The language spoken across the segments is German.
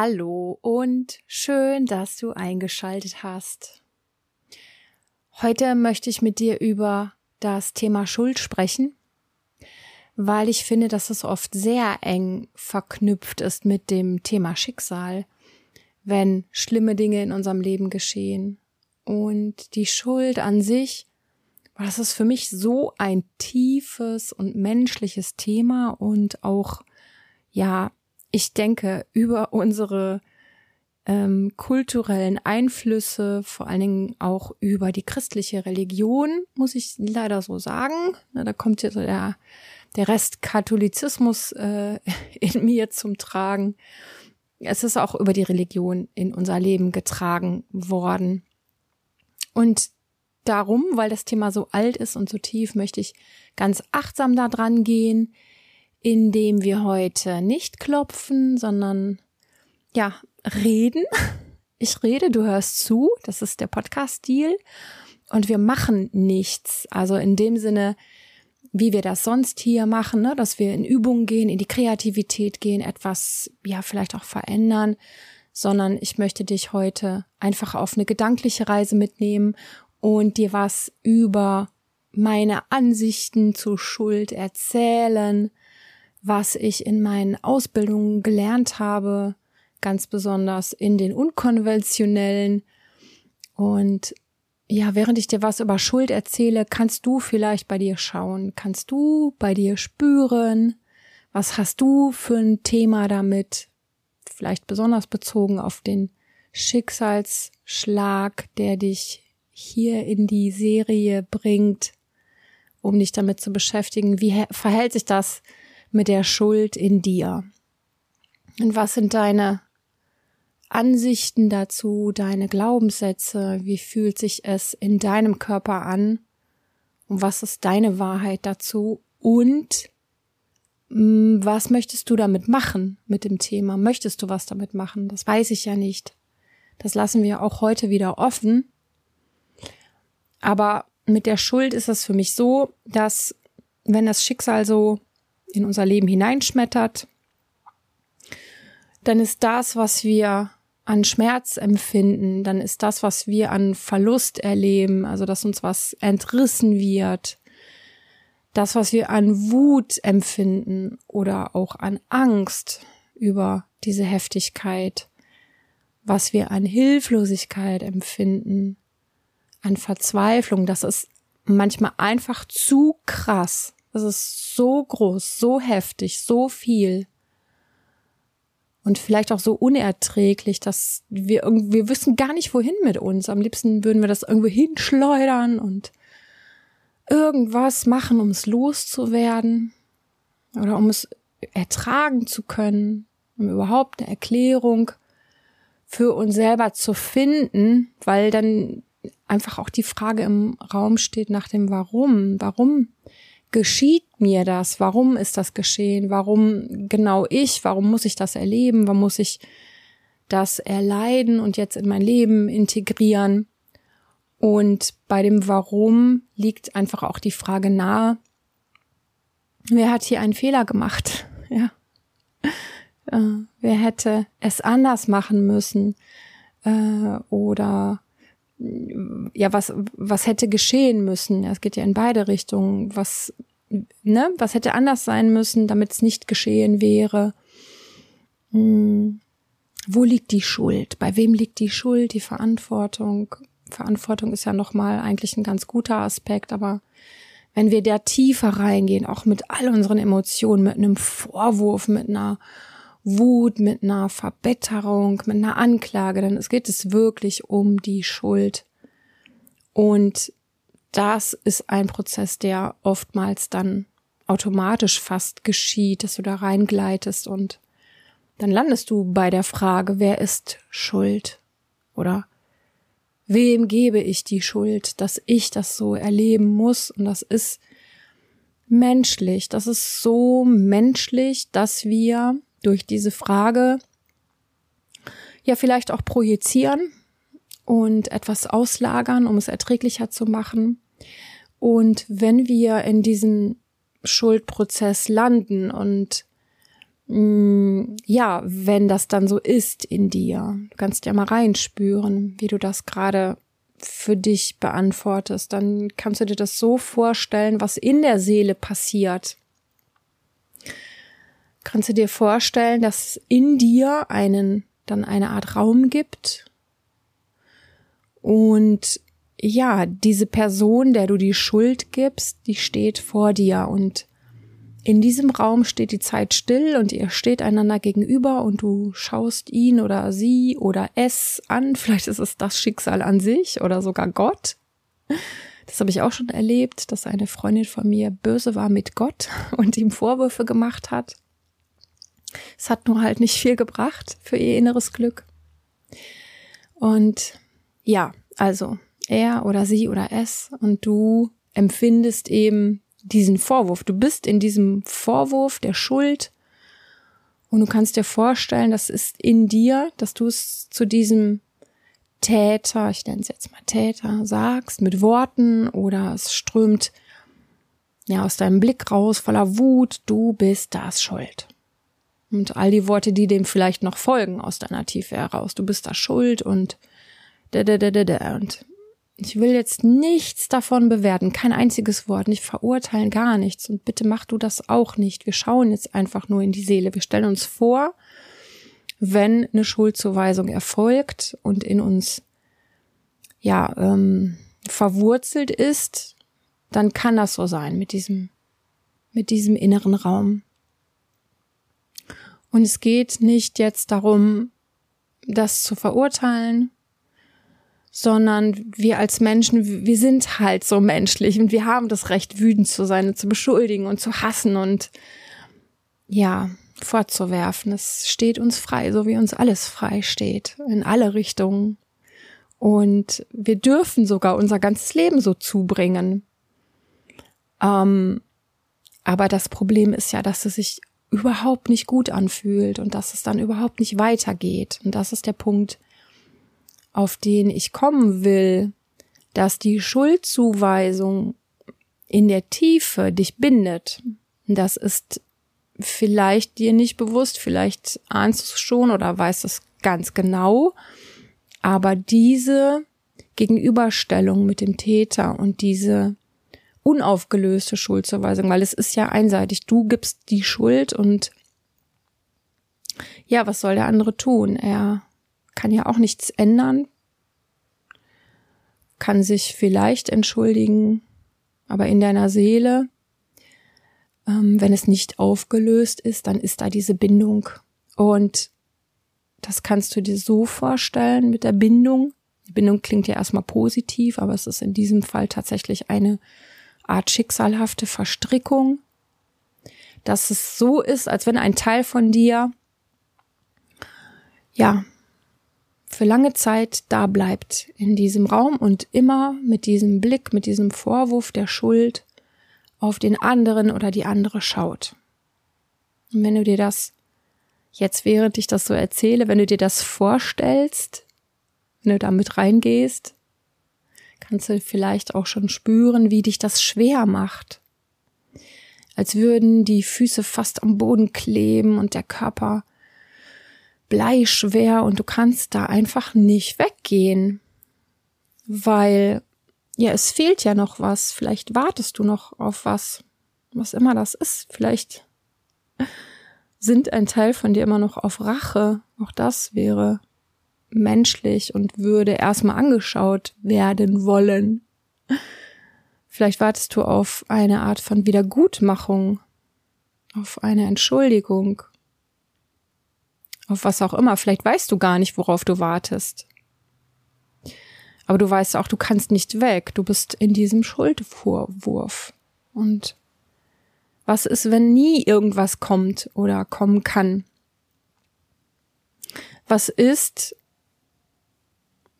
Hallo und schön, dass du eingeschaltet hast. Heute möchte ich mit dir über das Thema Schuld sprechen, weil ich finde, dass es oft sehr eng verknüpft ist mit dem Thema Schicksal, wenn schlimme Dinge in unserem Leben geschehen. Und die Schuld an sich, das ist für mich so ein tiefes und menschliches Thema und auch, ja, ich denke, über unsere ähm, kulturellen Einflüsse, vor allen Dingen auch über die christliche Religion, muss ich leider so sagen. Na, da kommt jetzt der, der Rest Katholizismus äh, in mir zum Tragen. Es ist auch über die Religion in unser Leben getragen worden. Und darum, weil das Thema so alt ist und so tief, möchte ich ganz achtsam da dran gehen, indem wir heute nicht klopfen, sondern ja, reden. Ich rede, du hörst zu, das ist der Podcast-Stil. Und wir machen nichts. Also in dem Sinne, wie wir das sonst hier machen, ne? dass wir in Übungen gehen, in die Kreativität gehen, etwas, ja, vielleicht auch verändern, sondern ich möchte dich heute einfach auf eine gedankliche Reise mitnehmen und dir was über meine Ansichten zu Schuld erzählen, was ich in meinen Ausbildungen gelernt habe, ganz besonders in den unkonventionellen. Und ja, während ich dir was über Schuld erzähle, kannst du vielleicht bei dir schauen, kannst du bei dir spüren, was hast du für ein Thema damit, vielleicht besonders bezogen auf den Schicksalsschlag, der dich hier in die Serie bringt, um dich damit zu beschäftigen. Wie verhält sich das mit der Schuld in dir? Und was sind deine Ansichten dazu, deine Glaubenssätze? Wie fühlt sich es in deinem Körper an? Und was ist deine Wahrheit dazu? Und mm, was möchtest du damit machen mit dem Thema? Möchtest du was damit machen? Das weiß ich ja nicht. Das lassen wir auch heute wieder offen. Aber mit der Schuld ist es für mich so, dass wenn das Schicksal so in unser Leben hineinschmettert, dann ist das, was wir an Schmerz empfinden, dann ist das, was wir an Verlust erleben, also dass uns was entrissen wird, das, was wir an Wut empfinden oder auch an Angst über diese Heftigkeit, was wir an Hilflosigkeit empfinden, an Verzweiflung, das ist manchmal einfach zu krass, das ist so groß, so heftig, so viel. Und vielleicht auch so unerträglich, dass wir irgendwie, wir wissen gar nicht, wohin mit uns. Am liebsten würden wir das irgendwo hinschleudern und irgendwas machen, um es loszuwerden oder um es ertragen zu können, um überhaupt eine Erklärung für uns selber zu finden, weil dann einfach auch die Frage im Raum steht nach dem Warum. Warum geschieht mir das? Warum ist das geschehen? Warum genau ich? Warum muss ich das erleben? Warum muss ich das erleiden und jetzt in mein Leben integrieren? Und bei dem Warum liegt einfach auch die Frage nahe, wer hat hier einen Fehler gemacht? Ja. Äh, wer hätte es anders machen müssen? Äh, oder ja, was, was hätte geschehen müssen? Es geht ja in beide Richtungen. Was, ne, was hätte anders sein müssen, damit es nicht geschehen wäre? Hm. Wo liegt die Schuld? Bei wem liegt die Schuld, die Verantwortung? Verantwortung ist ja nochmal eigentlich ein ganz guter Aspekt, aber wenn wir da tiefer reingehen, auch mit all unseren Emotionen, mit einem Vorwurf, mit einer Wut, mit einer Verbitterung, mit einer Anklage, dann geht es wirklich um die Schuld. Und das ist ein Prozess, der oftmals dann automatisch fast geschieht, dass du da reingleitest und dann landest du bei der Frage, wer ist schuld? Oder wem gebe ich die Schuld, dass ich das so erleben muss? Und das ist menschlich. Das ist so menschlich, dass wir durch diese Frage ja vielleicht auch projizieren und etwas auslagern, um es erträglicher zu machen. Und wenn wir in diesem Schuldprozess landen und Mm, ja, wenn das dann so ist in dir, du kannst ja mal reinspüren, wie du das gerade für dich beantwortest, dann kannst du dir das so vorstellen, was in der Seele passiert. Kannst du dir vorstellen, dass in dir einen dann eine Art Raum gibt und ja, diese Person, der du die Schuld gibst, die steht vor dir und in diesem Raum steht die Zeit still und ihr steht einander gegenüber und du schaust ihn oder sie oder es an. Vielleicht ist es das Schicksal an sich oder sogar Gott. Das habe ich auch schon erlebt, dass eine Freundin von mir böse war mit Gott und ihm Vorwürfe gemacht hat. Es hat nur halt nicht viel gebracht für ihr inneres Glück. Und ja, also er oder sie oder es und du empfindest eben diesen Vorwurf. Du bist in diesem Vorwurf der Schuld und du kannst dir vorstellen, das ist in dir, dass du es zu diesem Täter, ich nenne es jetzt mal Täter, sagst mit Worten oder es strömt ja aus deinem Blick raus voller Wut, du bist das schuld. Und all die Worte, die dem vielleicht noch folgen aus deiner Tiefe heraus, du bist da schuld und da da da da da und ich will jetzt nichts davon bewerten, kein einziges Wort, nicht verurteilen, gar nichts. Und bitte mach du das auch nicht. Wir schauen jetzt einfach nur in die Seele. Wir stellen uns vor, wenn eine Schuldzuweisung erfolgt und in uns ja ähm, verwurzelt ist, dann kann das so sein mit diesem mit diesem inneren Raum. Und es geht nicht jetzt darum, das zu verurteilen, sondern wir als Menschen, wir sind halt so menschlich und wir haben das Recht, wütend zu sein und zu beschuldigen und zu hassen und ja, fortzuwerfen. Es steht uns frei, so wie uns alles frei steht, in alle Richtungen. Und wir dürfen sogar unser ganzes Leben so zubringen. Ähm, aber das Problem ist ja, dass es sich überhaupt nicht gut anfühlt und dass es dann überhaupt nicht weitergeht. Und das ist der Punkt, auf den ich kommen will, dass die Schuldzuweisung in der Tiefe dich bindet. Das ist vielleicht dir nicht bewusst, vielleicht ahnst du es schon oder weißt es ganz genau, aber diese Gegenüberstellung mit dem Täter und diese unaufgelöste Schuldzuweisung, weil es ist ja einseitig, du gibst die Schuld und ja, was soll der andere tun? Er kann ja auch nichts ändern, kann sich vielleicht entschuldigen, aber in deiner Seele, ähm, wenn es nicht aufgelöst ist, dann ist da diese Bindung. Und das kannst du dir so vorstellen mit der Bindung. Die Bindung klingt ja erstmal positiv, aber es ist in diesem Fall tatsächlich eine Art schicksalhafte Verstrickung, dass es so ist, als wenn ein Teil von dir ja für lange Zeit da bleibt in diesem Raum und immer mit diesem Blick, mit diesem Vorwurf der Schuld auf den anderen oder die andere schaut. Und wenn du dir das jetzt, während ich das so erzähle, wenn du dir das vorstellst, wenn du da mit reingehst, kannst du vielleicht auch schon spüren, wie dich das schwer macht. Als würden die Füße fast am Boden kleben und der Körper bleischwer und du kannst da einfach nicht weggehen, weil ja, es fehlt ja noch was. Vielleicht wartest du noch auf was, was immer das ist. Vielleicht sind ein Teil von dir immer noch auf Rache. Auch das wäre menschlich und würde erstmal angeschaut werden wollen. Vielleicht wartest du auf eine Art von Wiedergutmachung, auf eine Entschuldigung, auf was auch immer. Vielleicht weißt du gar nicht, worauf du wartest. Aber du weißt auch, du kannst nicht weg. Du bist in diesem Schuldvorwurf. Und was ist, wenn nie irgendwas kommt oder kommen kann? Was ist,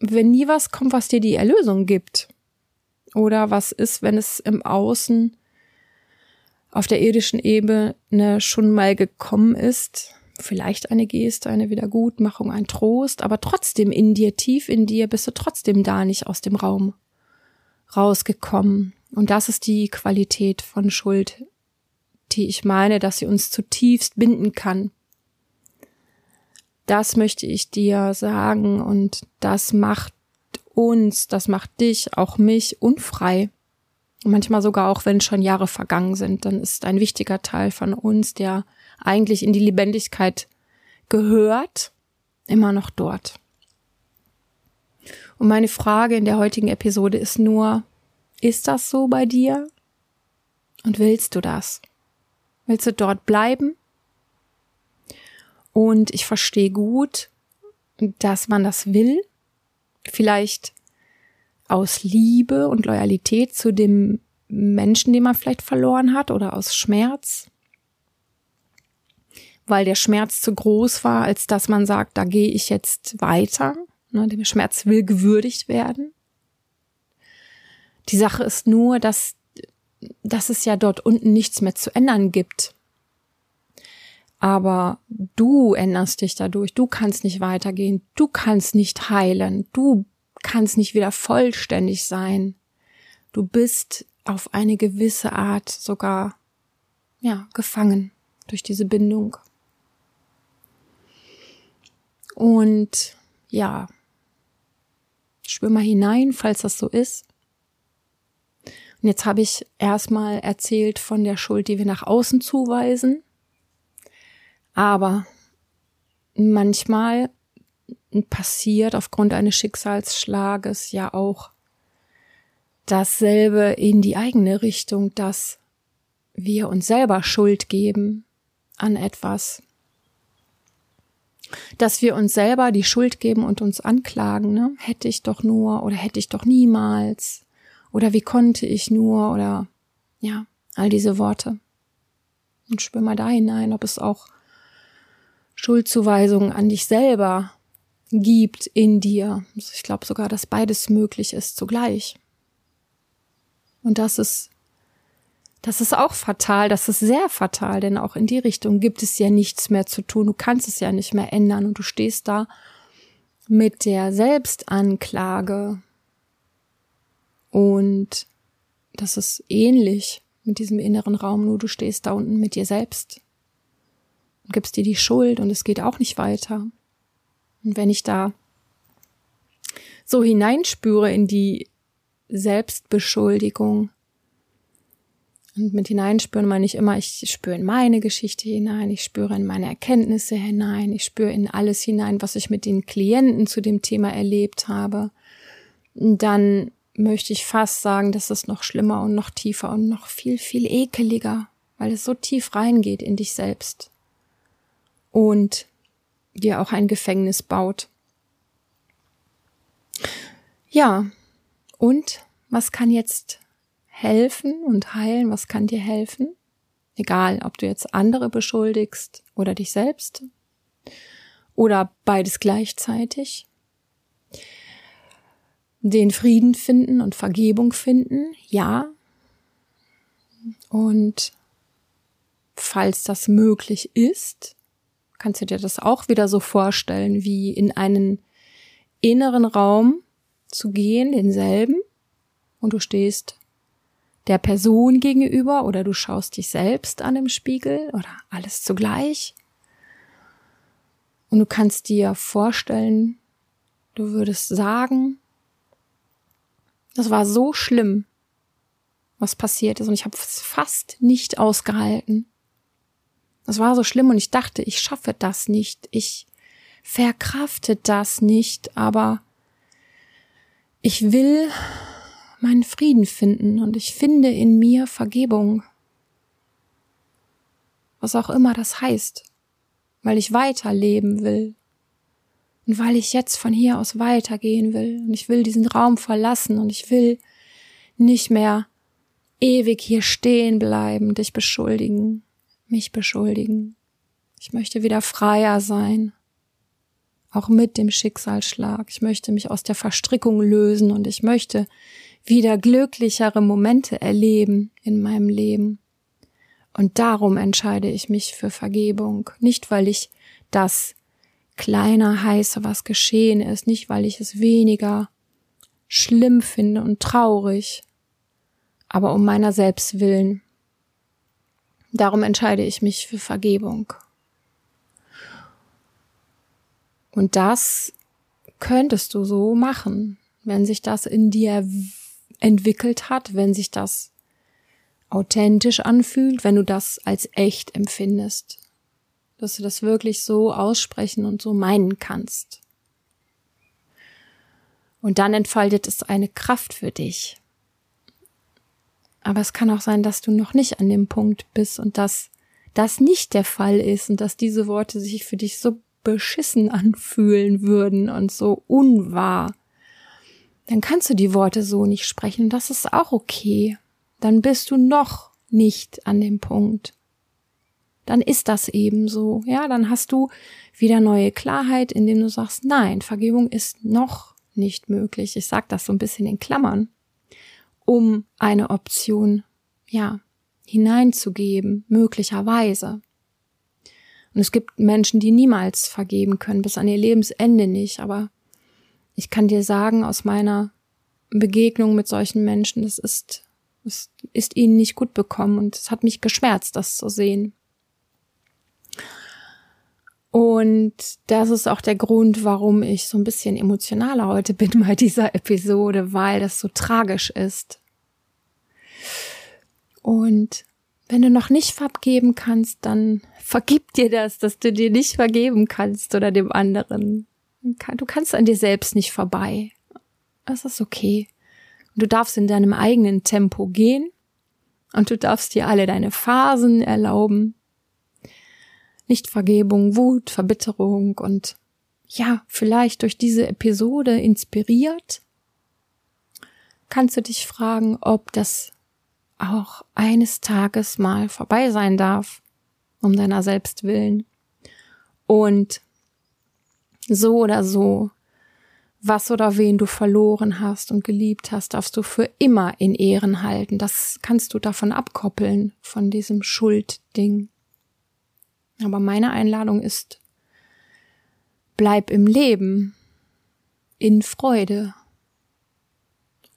wenn nie was kommt, was dir die Erlösung gibt? Oder was ist, wenn es im Außen auf der irdischen Ebene schon mal gekommen ist vielleicht eine Geste, eine Wiedergutmachung, ein Trost, aber trotzdem in dir, tief in dir, bist du trotzdem da nicht aus dem Raum rausgekommen. Und das ist die Qualität von Schuld, die ich meine, dass sie uns zutiefst binden kann. Das möchte ich dir sagen und das macht uns, das macht dich, auch mich unfrei. manchmal sogar auch, wenn schon Jahre vergangen sind, dann ist ein wichtiger Teil von uns, der eigentlich in die Lebendigkeit gehört, immer noch dort. Und meine Frage in der heutigen Episode ist nur, ist das so bei dir? Und willst du das? Willst du dort bleiben? Und ich verstehe gut, dass man das will. Vielleicht aus Liebe und Loyalität zu dem Menschen, den man vielleicht verloren hat oder aus Schmerz. Weil der Schmerz zu groß war, als dass man sagt, da gehe ich jetzt weiter. Ne, der Schmerz will gewürdigt werden. Die Sache ist nur, dass, dass es ja dort unten nichts mehr zu ändern gibt. Aber du änderst dich dadurch. Du kannst nicht weitergehen. Du kannst nicht heilen. Du kannst nicht wieder vollständig sein. Du bist auf eine gewisse Art sogar, ja, gefangen durch diese Bindung. Und ja, spür mal hinein, falls das so ist. Und jetzt habe ich erstmal erzählt von der Schuld, die wir nach außen zuweisen. Aber manchmal passiert aufgrund eines Schicksalsschlages ja auch dasselbe in die eigene Richtung, dass wir uns selber Schuld geben an etwas. Dass wir uns selber die Schuld geben und uns anklagen, ne? Hätte ich doch nur oder hätte ich doch niemals oder wie konnte ich nur oder ja, all diese Worte. Und spür mal da hinein, ob es auch Schuldzuweisungen an dich selber gibt in dir. Also ich glaube sogar, dass beides möglich ist zugleich. Und das ist, das ist auch fatal, das ist sehr fatal, denn auch in die Richtung gibt es ja nichts mehr zu tun. Du kannst es ja nicht mehr ändern und du stehst da mit der Selbstanklage. Und das ist ähnlich mit diesem inneren Raum, nur du stehst da unten mit dir selbst und gibst dir die Schuld und es geht auch nicht weiter. Und wenn ich da so hineinspüre in die Selbstbeschuldigung, und mit hineinspüren meine ich immer, ich spüre in meine Geschichte hinein, ich spüre in meine Erkenntnisse hinein, ich spüre in alles hinein, was ich mit den Klienten zu dem Thema erlebt habe. Dann möchte ich fast sagen, dass es noch schlimmer und noch tiefer und noch viel, viel ekeliger, weil es so tief reingeht in dich selbst. Und dir auch ein Gefängnis baut. Ja, und was kann jetzt helfen und heilen? Was kann dir helfen? Egal, ob du jetzt andere beschuldigst oder dich selbst oder beides gleichzeitig. Den Frieden finden und Vergebung finden, ja. Und falls das möglich ist, kannst du dir das auch wieder so vorstellen, wie in einen inneren Raum zu gehen, denselben, und du stehst der Person gegenüber oder du schaust dich selbst an im Spiegel oder alles zugleich. Und du kannst dir vorstellen, du würdest sagen, das war so schlimm, was passiert ist und ich habe es fast nicht ausgehalten. Das war so schlimm und ich dachte, ich schaffe das nicht. Ich verkrafte das nicht, aber ich will meinen Frieden finden und ich finde in mir Vergebung. Was auch immer das heißt, weil ich weiterleben will und weil ich jetzt von hier aus weitergehen will und ich will diesen Raum verlassen und ich will nicht mehr ewig hier stehen bleiben, dich beschuldigen mich beschuldigen. Ich möchte wieder freier sein, auch mit dem Schicksalsschlag. Ich möchte mich aus der Verstrickung lösen und ich möchte wieder glücklichere Momente erleben in meinem Leben. Und darum entscheide ich mich für Vergebung, nicht weil ich das kleiner heiße, was geschehen ist, nicht weil ich es weniger schlimm finde und traurig, aber um meiner selbst willen. Darum entscheide ich mich für Vergebung. Und das könntest du so machen, wenn sich das in dir entwickelt hat, wenn sich das authentisch anfühlt, wenn du das als echt empfindest, dass du das wirklich so aussprechen und so meinen kannst. Und dann entfaltet es eine Kraft für dich. Aber es kann auch sein, dass du noch nicht an dem Punkt bist und dass das nicht der Fall ist und dass diese Worte sich für dich so beschissen anfühlen würden und so unwahr. Dann kannst du die Worte so nicht sprechen. Das ist auch okay. Dann bist du noch nicht an dem Punkt. Dann ist das eben so. Ja, dann hast du wieder neue Klarheit, indem du sagst, nein, Vergebung ist noch nicht möglich. Ich sage das so ein bisschen in Klammern, um eine Option, ja, hineinzugeben, möglicherweise. Und es gibt Menschen, die niemals vergeben können, bis an ihr Lebensende nicht. Aber ich kann dir sagen, aus meiner Begegnung mit solchen Menschen, das ist, es ist ihnen nicht gut bekommen und es hat mich geschmerzt, das zu sehen. Und das ist auch der Grund, warum ich so ein bisschen emotionaler heute bin bei dieser Episode, weil das so tragisch ist. Und wenn du noch nicht vergeben kannst, dann vergib dir das, dass du dir nicht vergeben kannst oder dem anderen. Du kannst an dir selbst nicht vorbei. Das ist okay. Du darfst in deinem eigenen Tempo gehen und du darfst dir alle deine Phasen erlauben Nichtvergebung, Wut, Verbitterung und ja, vielleicht durch diese Episode inspiriert, kannst du dich fragen, ob das auch eines Tages mal vorbei sein darf, um deiner selbst willen. Und so oder so, was oder wen du verloren hast und geliebt hast, darfst du für immer in Ehren halten. Das kannst du davon abkoppeln, von diesem Schuldding. Aber meine Einladung ist, bleib im Leben, in Freude.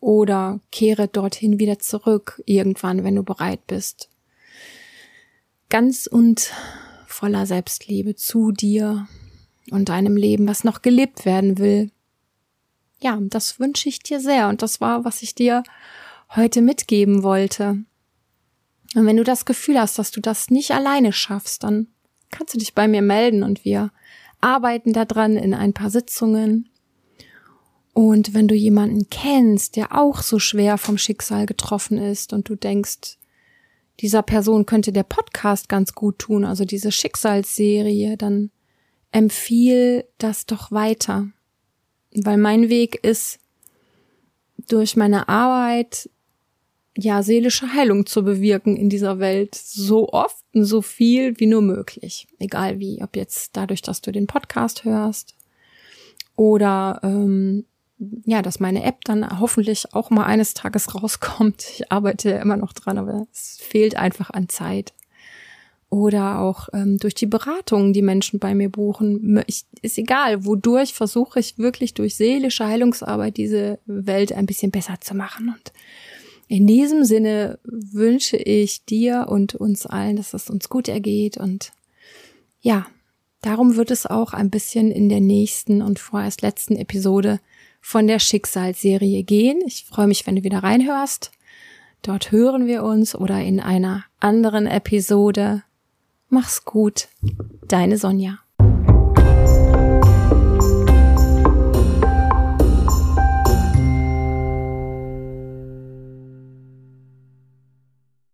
Oder kehre dorthin wieder zurück, irgendwann, wenn du bereit bist. Ganz und voller Selbstliebe zu dir und deinem Leben, was noch gelebt werden will. Ja, das wünsche ich dir sehr und das war, was ich dir heute mitgeben wollte. Und wenn du das Gefühl hast, dass du das nicht alleine schaffst, dann kannst du dich bei mir melden und wir arbeiten daran in ein paar Sitzungen. Und wenn du jemanden kennst, der auch so schwer vom Schicksal getroffen ist und du denkst, dieser Person könnte der Podcast ganz gut tun, also diese Schicksalsserie, dann empfiehl das doch weiter. Weil mein Weg ist, durch meine Arbeit ja, seelische Heilung zu bewirken in dieser Welt. So oft so viel wie nur möglich. Egal wie, ob jetzt dadurch, dass du den Podcast hörst oder ähm, ja, dass meine App dann hoffentlich auch mal eines Tages rauskommt. Ich arbeite ja immer noch dran, aber es fehlt einfach an Zeit. Oder auch ähm, durch die Beratungen, die Menschen bei mir buchen. Ich, ist egal, wodurch versuche ich wirklich durch seelische Heilungsarbeit diese Welt ein bisschen besser zu machen. Und in diesem Sinne wünsche ich dir und uns allen, dass es uns gut ergeht und ja, darum wird es auch ein bisschen in der nächsten und vorerst letzten Episode von der Schicksalsserie gehen. Ich freue mich, wenn du wieder reinhörst. Dort hören wir uns oder in einer anderen Episode. Mach's gut. Deine Sonja.